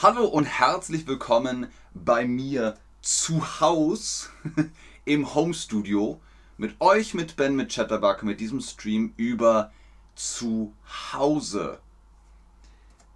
Hallo und herzlich willkommen bei mir zu Haus im Home Studio mit euch, mit Ben, mit Chatterbug, mit diesem Stream über zu Hause.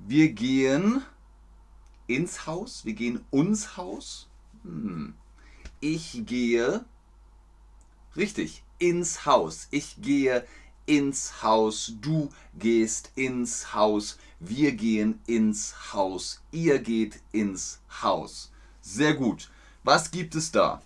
Wir gehen ins Haus, wir gehen uns Haus. Hm. Ich gehe richtig ins Haus. Ich gehe ins Haus, du gehst ins Haus, wir gehen ins Haus, ihr geht ins Haus. Sehr gut. Was gibt es da?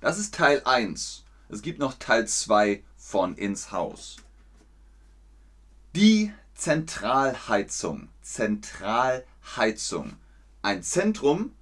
Das ist Teil 1. Es gibt noch Teil 2 von ins Haus. Die Zentralheizung. Zentralheizung. Ein Zentrum,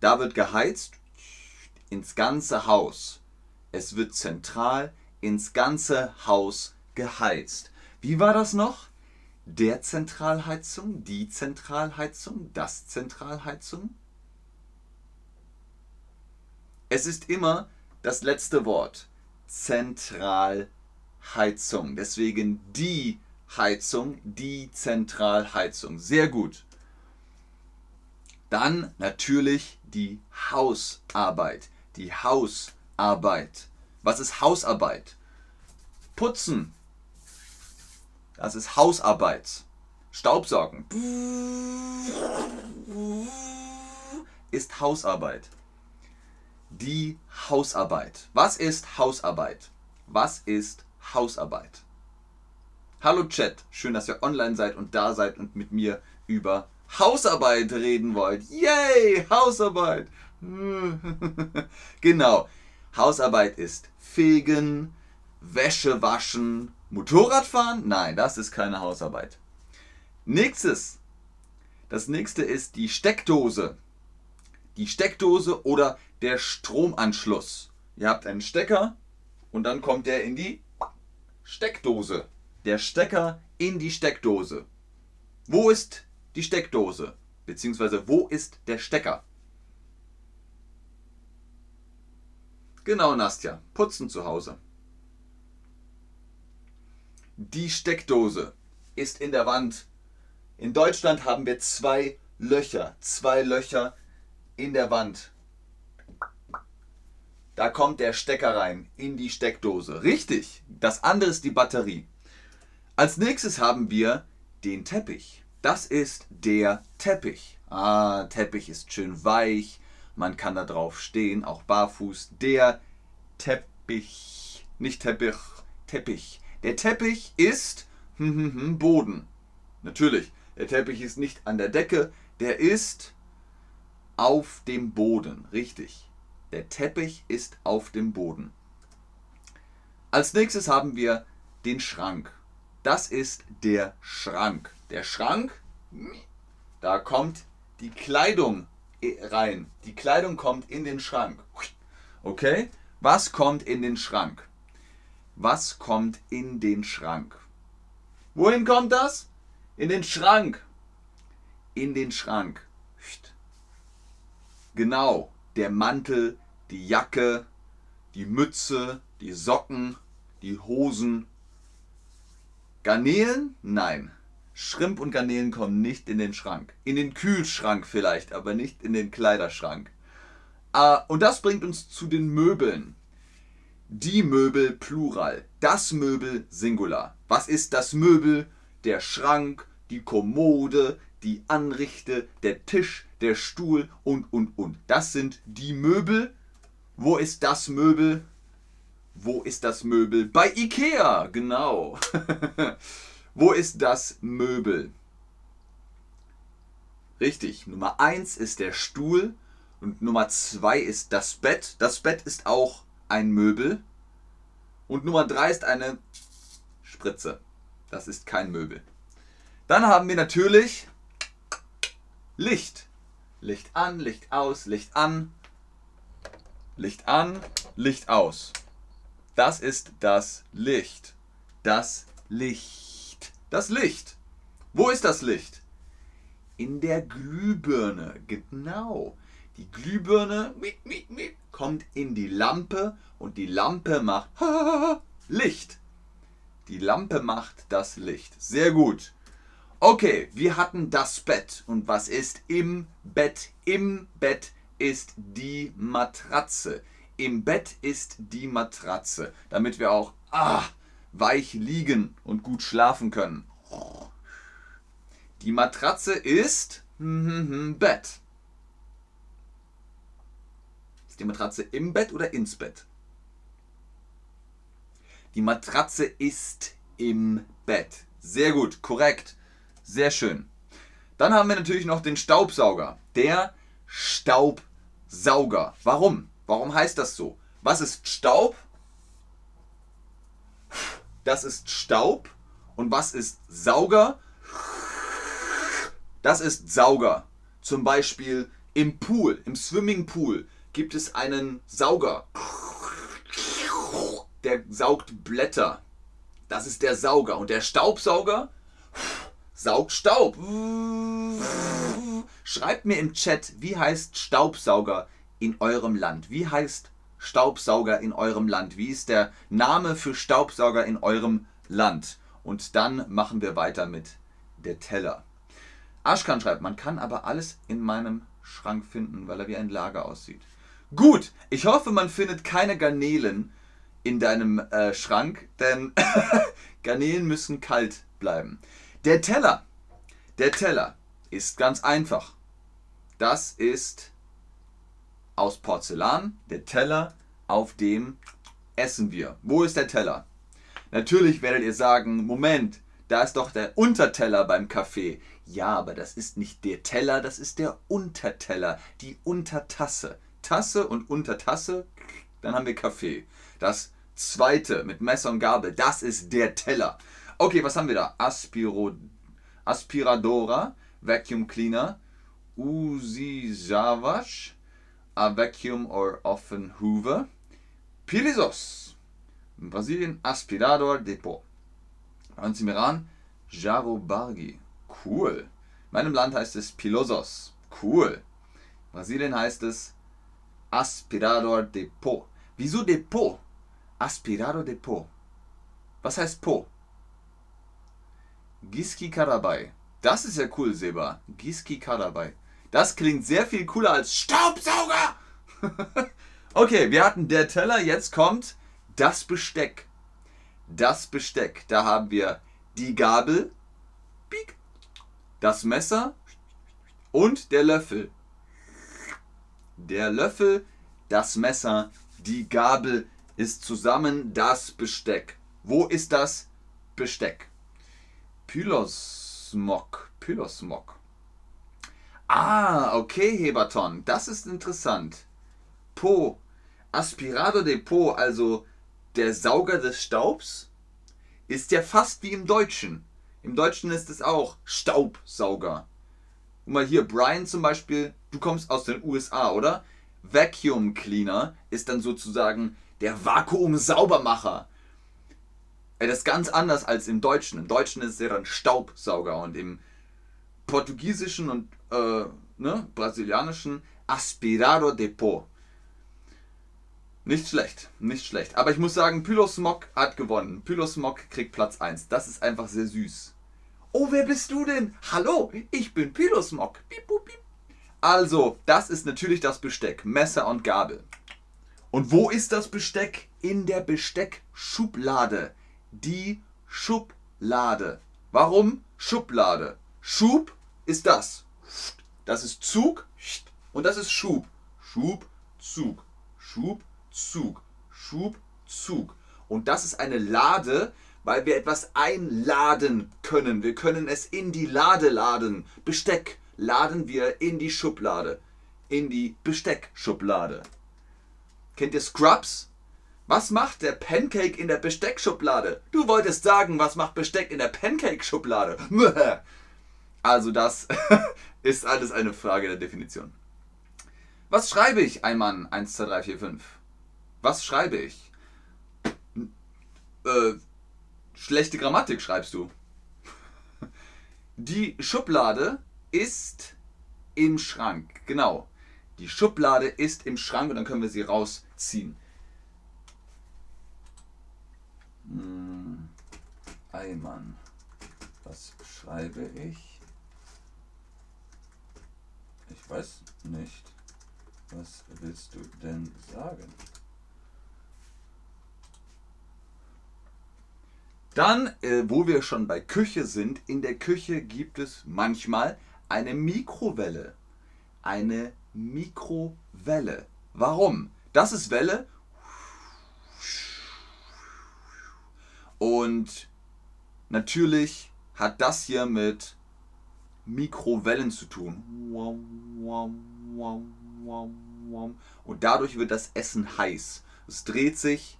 da wird geheizt ins ganze Haus. Es wird zentral ins ganze Haus geheizt. Wie war das noch? Der Zentralheizung, die Zentralheizung, das Zentralheizung? Es ist immer das letzte Wort. Zentralheizung. Deswegen die Heizung, die Zentralheizung. Sehr gut. Dann natürlich die Hausarbeit. Die Hausarbeit. Was ist Hausarbeit? Putzen, das ist Hausarbeit. Staubsaugen ist Hausarbeit. Die Hausarbeit. Was ist Hausarbeit? Was ist Hausarbeit? Hallo Chat, schön, dass ihr online seid und da seid und mit mir über Hausarbeit reden wollt. Yay, Hausarbeit. genau. Hausarbeit ist fegen, Wäsche waschen, Motorradfahren? Nein, das ist keine Hausarbeit. Nächstes. Das nächste ist die Steckdose. Die Steckdose oder der Stromanschluss. Ihr habt einen Stecker und dann kommt der in die Steckdose. Der Stecker in die Steckdose. Wo ist die Steckdose? Beziehungsweise wo ist der Stecker? Genau, Nastja. Putzen zu Hause. Die Steckdose ist in der Wand. In Deutschland haben wir zwei Löcher, zwei Löcher in der Wand. Da kommt der Stecker rein in die Steckdose. Richtig, das andere ist die Batterie. Als nächstes haben wir den Teppich. Das ist der Teppich. Ah, Teppich ist schön weich. Man kann da drauf stehen, auch barfuß. Der Teppich. Nicht Teppich, Teppich. Der Teppich ist hm, hm, hm, Boden. Natürlich, der Teppich ist nicht an der Decke, der ist auf dem Boden. Richtig. Der Teppich ist auf dem Boden. Als nächstes haben wir den Schrank. Das ist der Schrank. Der Schrank, da kommt die Kleidung rein. Die Kleidung kommt in den Schrank. Okay? Was kommt in den Schrank? Was kommt in den Schrank? Wohin kommt das? In den Schrank. In den Schrank. Genau, der Mantel, die Jacke, die Mütze, die Socken, die Hosen. Garnelen? Nein. Schrimp und Garnelen kommen nicht in den Schrank. In den Kühlschrank vielleicht, aber nicht in den Kleiderschrank. Ah, und das bringt uns zu den Möbeln. Die Möbel Plural. Das Möbel Singular. Was ist das Möbel? Der Schrank, die Kommode, die Anrichte, der Tisch, der Stuhl und, und, und. Das sind die Möbel. Wo ist das Möbel? Wo ist das Möbel? Bei Ikea, genau. Wo ist das Möbel? Richtig, Nummer 1 ist der Stuhl und Nummer 2 ist das Bett. Das Bett ist auch ein Möbel. Und Nummer 3 ist eine Spritze. Das ist kein Möbel. Dann haben wir natürlich Licht. Licht an, Licht aus, Licht an, Licht an, Licht aus. Das ist das Licht. Das Licht. Das Licht. Wo ist das Licht? In der Glühbirne. Genau. Die Glühbirne kommt in die Lampe und die Lampe macht Licht. Die Lampe macht das Licht. Sehr gut. Okay, wir hatten das Bett. Und was ist im Bett? Im Bett ist die Matratze. Im Bett ist die Matratze. Damit wir auch ah, weich liegen und gut schlafen können. Die Matratze ist Bett. Die Matratze im Bett oder ins Bett? Die Matratze ist im Bett. Sehr gut, korrekt. Sehr schön. Dann haben wir natürlich noch den Staubsauger. Der Staubsauger. Warum? Warum heißt das so? Was ist Staub? Das ist Staub. Und was ist Sauger? Das ist Sauger. Zum Beispiel im Pool, im Swimmingpool gibt es einen Sauger. Der saugt Blätter. Das ist der Sauger. Und der Staubsauger saugt Staub. Schreibt mir im Chat, wie heißt Staubsauger in eurem Land? Wie heißt Staubsauger in eurem Land? Wie ist der Name für Staubsauger in eurem Land? Und dann machen wir weiter mit der Teller. Aschkan schreibt, man kann aber alles in meinem Schrank finden, weil er wie ein Lager aussieht. Gut, ich hoffe, man findet keine Garnelen in deinem äh, Schrank, denn Garnelen müssen kalt bleiben. Der Teller, der Teller ist ganz einfach. Das ist aus Porzellan, der Teller, auf dem essen wir. Wo ist der Teller? Natürlich werdet ihr sagen, Moment, da ist doch der Unterteller beim Kaffee. Ja, aber das ist nicht der Teller, das ist der Unterteller, die Untertasse. Tasse und Untertasse, dann haben wir Kaffee. Das zweite mit Messer und Gabel, das ist der Teller. Okay, was haben wir da? Aspiro, Aspiradora, Vacuum Cleaner, Uzi a Vacuum or Often Hoover, Pilisos, Brasilien Aspirador Depot. Hören Sie mir ran, Jarobargi, cool. In meinem Land heißt es Pilosos, cool. Brasilien heißt es Aspirador Depot. Wieso Depot? Aspirador Depot. Was heißt Po? Giski Karabai. Das ist ja cool, Seba. Giski Karabai. Das klingt sehr viel cooler als Staubsauger. okay, wir hatten der Teller, jetzt kommt das Besteck. Das Besteck. Da haben wir die Gabel, das Messer und der Löffel. Der Löffel, das Messer, die Gabel ist zusammen das Besteck. Wo ist das Besteck? Pylosmok. Pylosmok. Ah, okay, Heberton. Das ist interessant. Po. Aspirado de Po, also der Sauger des Staubs, ist ja fast wie im Deutschen. Im Deutschen ist es auch Staubsauger. Guck mal hier, Brian zum Beispiel, du kommst aus den USA, oder? Vacuum Cleaner ist dann sozusagen der Vakuum-Saubermacher. Das ist ganz anders als im Deutschen. Im Deutschen ist er dann Staubsauger und im Portugiesischen und äh, ne, Brasilianischen Aspirador de Po. Nicht schlecht, nicht schlecht. Aber ich muss sagen, Pylosmog hat gewonnen. Pylosmog kriegt Platz 1. Das ist einfach sehr süß. Oh, wer bist du denn? Hallo, ich bin Pylosmog. Piep, piep, piep. Also, das ist natürlich das Besteck. Messer und Gabel. Und wo ist das Besteck? In der Besteckschublade. Die Schublade. Warum Schublade? Schub ist das. Das ist Zug und das ist Schub. Schub, Zug. Schub, Zug. Schub, Zug. Und das ist eine Lade, weil wir etwas einladen können. Wir können es in die Lade laden. Besteck laden wir in die Schublade. In die Besteckschublade. Kennt ihr Scrubs? Was macht der Pancake in der Besteckschublade? Du wolltest sagen, was macht Besteck in der Pancake-Schublade? Also das ist alles eine Frage der Definition. Was schreibe ich, ein Mann 1, 2, 3, 4, 5? Was schreibe ich? Äh, schlechte Grammatik schreibst du. Die Schublade ist im Schrank. Genau. Die Schublade ist im Schrank und dann können wir sie rausziehen. Hm. Eimann. Was schreibe ich. Ich weiß nicht. Was willst du denn sagen? Dann, äh, wo wir schon bei Küche sind, in der Küche gibt es manchmal eine Mikrowelle. Eine Mikrowelle. Warum? Das ist Welle. Und natürlich hat das hier mit Mikrowellen zu tun. Und dadurch wird das Essen heiß. Es dreht sich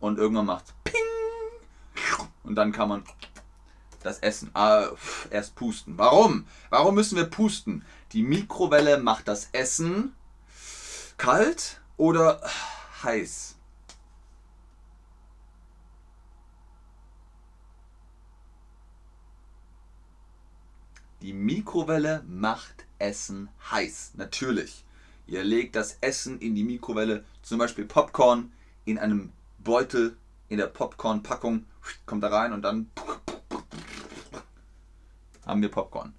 und irgendwann macht Ping. Und dann kann man das Essen äh, erst pusten. Warum? Warum müssen wir pusten? Die Mikrowelle macht das Essen kalt oder heiß. Die Mikrowelle macht Essen heiß. Natürlich. Ihr legt das Essen in die Mikrowelle, zum Beispiel Popcorn, in einem Beutel, in der Popcorn-Packung, kommt da rein und dann haben wir Popcorn.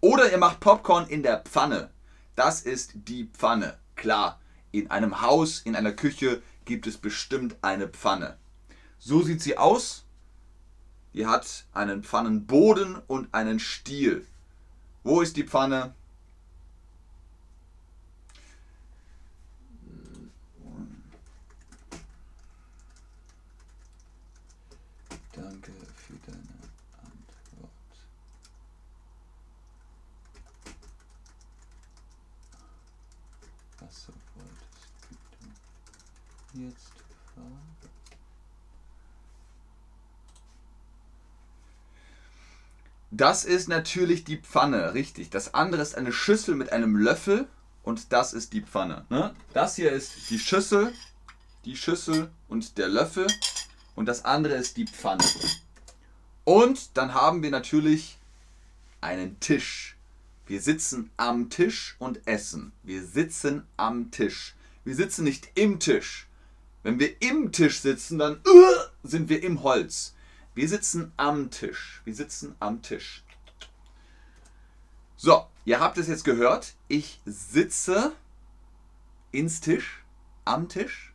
Oder ihr macht Popcorn in der Pfanne. Das ist die Pfanne. Klar, in einem Haus, in einer Küche gibt es bestimmt eine Pfanne. So sieht sie aus. Die hat einen Pfannenboden und einen Stiel. Wo ist die Pfanne? Danke für deine Antwort. Was wolltest du jetzt fragen? Das ist natürlich die Pfanne, richtig. Das andere ist eine Schüssel mit einem Löffel und das ist die Pfanne. Ne? Das hier ist die Schüssel, die Schüssel und der Löffel und das andere ist die Pfanne. Und dann haben wir natürlich einen Tisch. Wir sitzen am Tisch und essen. Wir sitzen am Tisch. Wir sitzen nicht im Tisch. Wenn wir im Tisch sitzen, dann uh, sind wir im Holz. Wir sitzen am Tisch. Wir sitzen am Tisch. So, ihr habt es jetzt gehört. Ich sitze ins Tisch, am Tisch.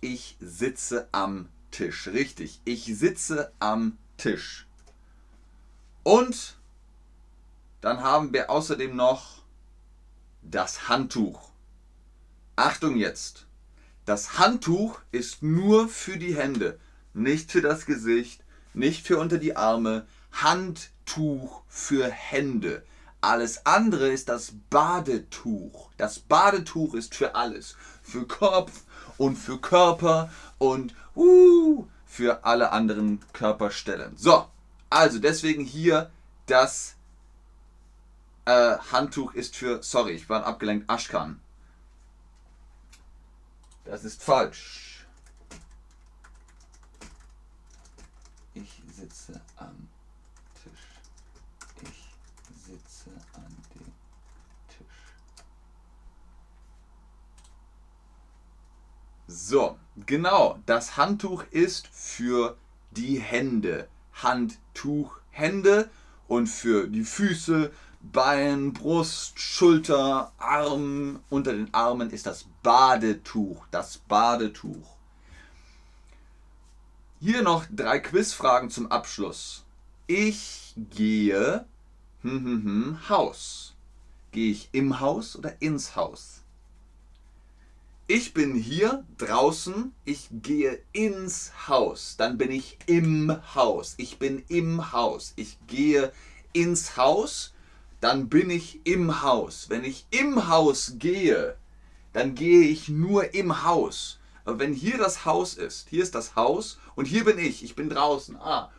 Ich sitze am Tisch. Richtig, ich sitze am Tisch. Und dann haben wir außerdem noch das Handtuch. Achtung jetzt. Das Handtuch ist nur für die Hände, nicht für das Gesicht, nicht für unter die Arme. Handtuch für Hände. Alles andere ist das Badetuch. Das Badetuch ist für alles. Für Kopf und für Körper und uh, für alle anderen Körperstellen. So, also deswegen hier das äh, Handtuch ist für, sorry, ich war abgelenkt, Aschkan. Das ist falsch. Ich sitze am Tisch. Ich sitze an dem Tisch. So, genau. Das Handtuch ist für die Hände. Handtuch, Hände und für die Füße, Bein, Brust, Schulter, Arm. Unter den Armen ist das Badetuch. Das Badetuch. Hier noch drei Quizfragen zum Abschluss. Ich gehe hm, hm, hm, Haus. Gehe ich im Haus oder ins Haus? Ich bin hier draußen, ich gehe ins Haus, dann bin ich im Haus. Ich bin im Haus. Ich gehe ins Haus, dann bin ich im Haus. Wenn ich im Haus gehe, dann gehe ich nur im Haus. Aber wenn hier das Haus ist, hier ist das Haus und hier bin ich, ich bin draußen. Ah.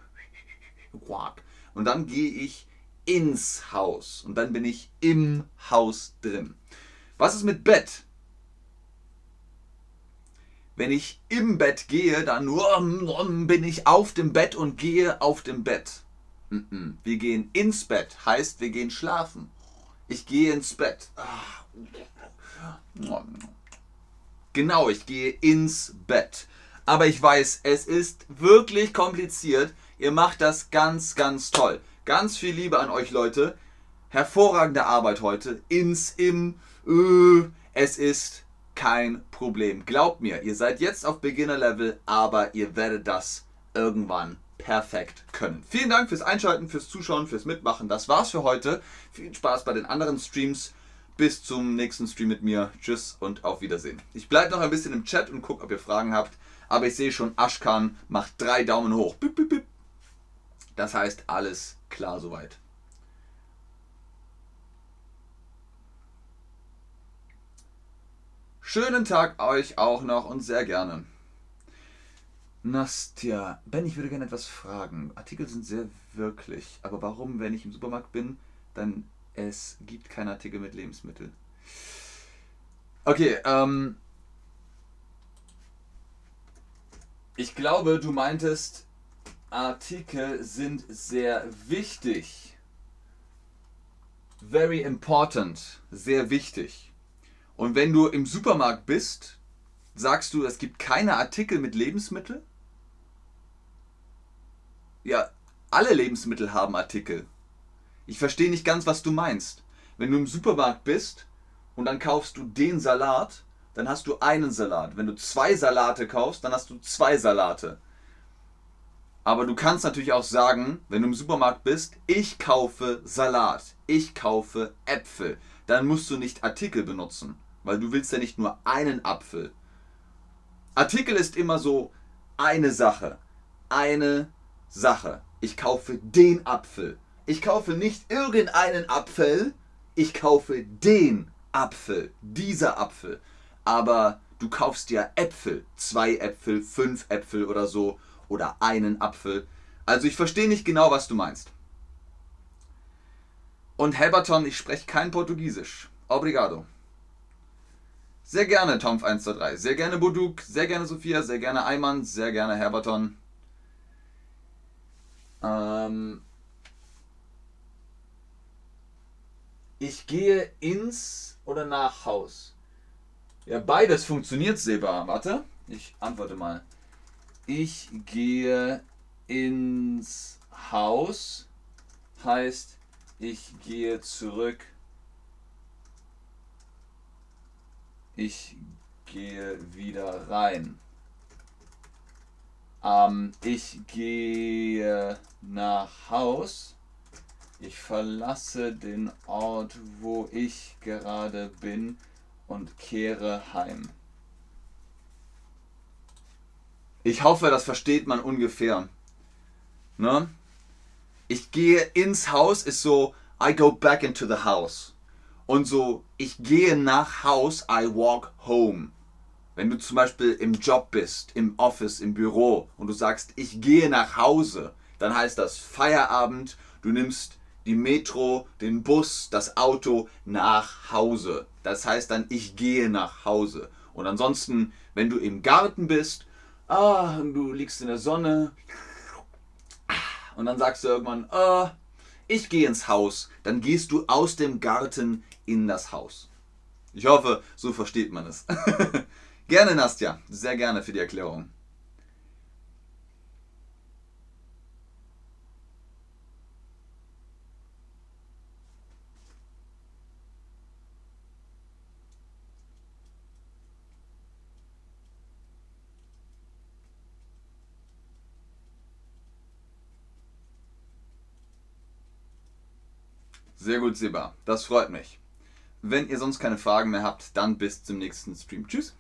Und dann gehe ich ins Haus und dann bin ich im Haus drin. Was ist mit Bett? Wenn ich im Bett gehe, dann bin ich auf dem Bett und gehe auf dem Bett. Wir gehen ins Bett, heißt wir gehen schlafen. Ich gehe ins Bett. Genau, ich gehe ins Bett. Aber ich weiß, es ist wirklich kompliziert. Ihr macht das ganz, ganz toll. Ganz viel Liebe an euch Leute. Hervorragende Arbeit heute. Ins, im, äh, es ist kein Problem. Glaubt mir, ihr seid jetzt auf Beginner-Level, aber ihr werdet das irgendwann perfekt können. Vielen Dank fürs Einschalten, fürs Zuschauen, fürs Mitmachen. Das war's für heute. Viel Spaß bei den anderen Streams. Bis zum nächsten Stream mit mir. Tschüss und auf Wiedersehen. Ich bleibe noch ein bisschen im Chat und gucke, ob ihr Fragen habt. Aber ich sehe schon, Ashkan macht drei Daumen hoch. Das heißt, alles klar soweit. Schönen Tag euch auch noch und sehr gerne. Nastja, Ben, ich würde gerne etwas fragen. Artikel sind sehr wirklich, aber warum, wenn ich im Supermarkt bin, dann es gibt keine Artikel mit Lebensmitteln? Okay, ähm. Ich glaube, du meintest, Artikel sind sehr wichtig. Very important. Sehr wichtig. Und wenn du im Supermarkt bist, sagst du, es gibt keine Artikel mit Lebensmitteln? Ja, alle Lebensmittel haben Artikel. Ich verstehe nicht ganz, was du meinst. Wenn du im Supermarkt bist und dann kaufst du den Salat, dann hast du einen Salat. Wenn du zwei Salate kaufst, dann hast du zwei Salate. Aber du kannst natürlich auch sagen, wenn du im Supermarkt bist, ich kaufe Salat, ich kaufe Äpfel. Dann musst du nicht Artikel benutzen, weil du willst ja nicht nur einen Apfel. Artikel ist immer so eine Sache, eine Sache. Ich kaufe den Apfel. Ich kaufe nicht irgendeinen Apfel, ich kaufe den Apfel, dieser Apfel. Aber du kaufst ja Äpfel, zwei Äpfel, fünf Äpfel oder so, oder einen Apfel. Also ich verstehe nicht genau, was du meinst. Und Helberton, ich spreche kein Portugiesisch. Obrigado. Sehr gerne Tomf123, sehr gerne Buduk, sehr gerne Sophia, sehr gerne Ayman, sehr gerne Herberton. Ähm ich gehe ins oder nach Haus. Ja, beides funktioniert, Seba. Warte, ich antworte mal. Ich gehe ins Haus heißt, ich gehe zurück. Ich gehe wieder rein. Ähm, ich gehe nach Haus. Ich verlasse den Ort, wo ich gerade bin und kehre heim. Ich hoffe, das versteht man ungefähr. Ne? Ich gehe ins Haus ist so, I go back into the house. Und so, ich gehe nach Haus, I walk home. Wenn du zum Beispiel im Job bist, im Office, im Büro und du sagst, ich gehe nach Hause, dann heißt das Feierabend, du nimmst die Metro, den Bus, das Auto nach Hause. Das heißt dann, ich gehe nach Hause. Und ansonsten, wenn du im Garten bist, ah, du liegst in der Sonne und dann sagst du irgendwann, ah, ich gehe ins Haus, dann gehst du aus dem Garten in das Haus. Ich hoffe, so versteht man es. Gerne, Nastja. Sehr gerne für die Erklärung. Sehr gut, Seba. Das freut mich. Wenn ihr sonst keine Fragen mehr habt, dann bis zum nächsten Stream. Tschüss.